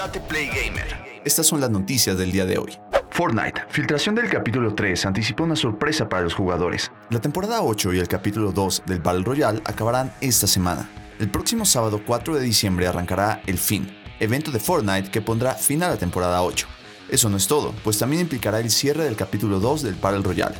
Date Play Gamer. Estas son las noticias del día de hoy. Fortnite, filtración del capítulo 3 anticipó una sorpresa para los jugadores. La temporada 8 y el capítulo 2 del Battle Royale acabarán esta semana. El próximo sábado 4 de diciembre arrancará el fin, evento de Fortnite que pondrá fin a la temporada 8. Eso no es todo, pues también implicará el cierre del capítulo 2 del Battle Royale.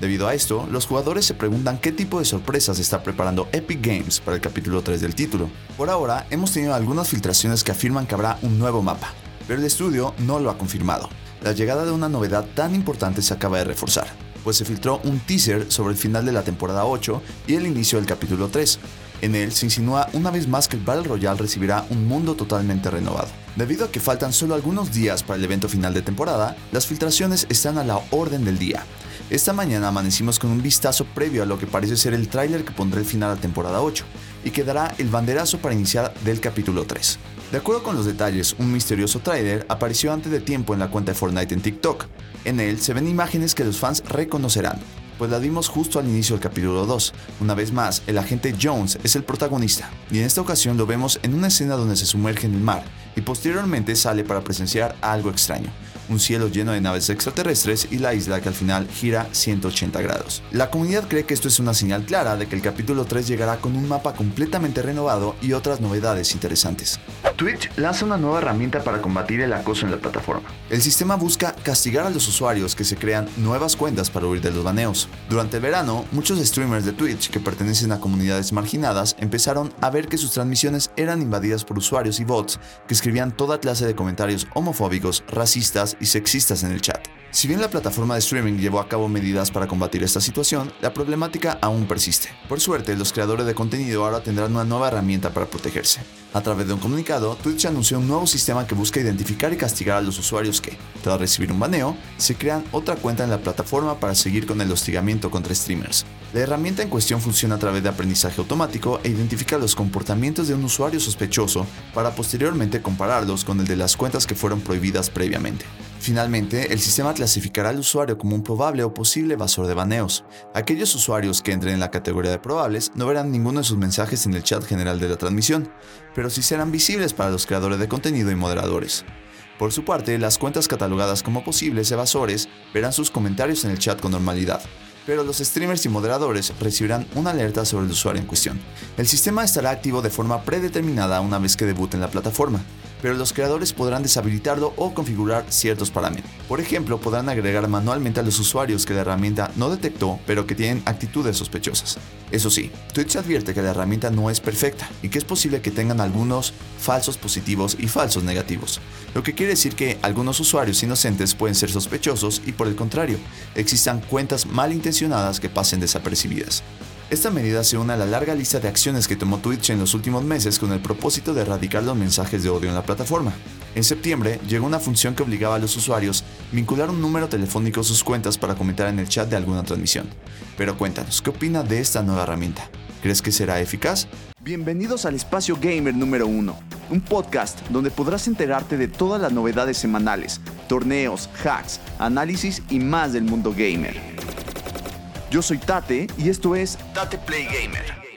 Debido a esto, los jugadores se preguntan qué tipo de sorpresas está preparando Epic Games para el capítulo 3 del título. Por ahora, hemos tenido algunas filtraciones que afirman que habrá un nuevo mapa, pero el estudio no lo ha confirmado. La llegada de una novedad tan importante se acaba de reforzar, pues se filtró un teaser sobre el final de la temporada 8 y el inicio del capítulo 3. En él se insinúa una vez más que el Battle Royale recibirá un mundo totalmente renovado. Debido a que faltan solo algunos días para el evento final de temporada, las filtraciones están a la orden del día. Esta mañana amanecimos con un vistazo previo a lo que parece ser el tráiler que pondrá el final a temporada 8 y que dará el banderazo para iniciar del capítulo 3. De acuerdo con los detalles, un misterioso tráiler apareció antes de tiempo en la cuenta de Fortnite en TikTok. En él se ven imágenes que los fans reconocerán, pues la vimos justo al inicio del capítulo 2. Una vez más, el agente Jones es el protagonista, y en esta ocasión lo vemos en una escena donde se sumerge en el mar, y posteriormente sale para presenciar algo extraño, un cielo lleno de naves extraterrestres y la isla que al final gira 180 grados. La comunidad cree que esto es una señal clara de que el capítulo 3 llegará con un mapa completamente renovado y otras novedades interesantes. Twitch lanza una nueva herramienta para combatir el acoso en la plataforma. El sistema busca castigar a los usuarios que se crean nuevas cuentas para huir de los baneos. Durante el verano, muchos streamers de Twitch que pertenecen a comunidades marginadas empezaron a ver que sus transmisiones eran invadidas por usuarios y bots que escribían toda clase de comentarios homofóbicos, racistas y sexistas en el chat. Si bien la plataforma de streaming llevó a cabo medidas para combatir esta situación, la problemática aún persiste. Por suerte, los creadores de contenido ahora tendrán una nueva herramienta para protegerse. A través de un comunicado, Twitch anunció un nuevo sistema que busca identificar y castigar a los usuarios que, tras recibir un baneo, se crean otra cuenta en la plataforma para seguir con el hostigamiento contra streamers. La herramienta en cuestión funciona a través de aprendizaje automático e identifica los comportamientos de un usuario sospechoso para posteriormente compararlos con el de las cuentas que fueron prohibidas previamente. Finalmente, el sistema clasificará al usuario como un probable o posible evasor de baneos. Aquellos usuarios que entren en la categoría de probables no verán ninguno de sus mensajes en el chat general de la transmisión, pero sí serán visibles para los creadores de contenido y moderadores. Por su parte, las cuentas catalogadas como posibles evasores verán sus comentarios en el chat con normalidad, pero los streamers y moderadores recibirán una alerta sobre el usuario en cuestión. El sistema estará activo de forma predeterminada una vez que debute en la plataforma, pero los creadores podrán deshabilitarlo o configurar ciertos parámetros. Por ejemplo, podrán agregar manualmente a los usuarios que la herramienta no detectó, pero que tienen actitudes sospechosas. Eso sí, Twitch advierte que la herramienta no es perfecta y que es posible que tengan algunos falsos positivos y falsos negativos, lo que quiere decir que algunos usuarios inocentes pueden ser sospechosos y por el contrario, existan cuentas malintencionadas que pasen desapercibidas. Esta medida se une a la larga lista de acciones que tomó Twitch en los últimos meses con el propósito de erradicar los mensajes de odio en la plataforma. En septiembre llegó una función que obligaba a los usuarios vincular un número telefónico a sus cuentas para comentar en el chat de alguna transmisión. Pero cuéntanos, ¿qué opina de esta nueva herramienta? ¿Crees que será eficaz? Bienvenidos al Espacio Gamer número 1, un podcast donde podrás enterarte de todas las novedades semanales, torneos, hacks, análisis y más del mundo gamer. Yo soy Tate y esto es Tate Play Gamer.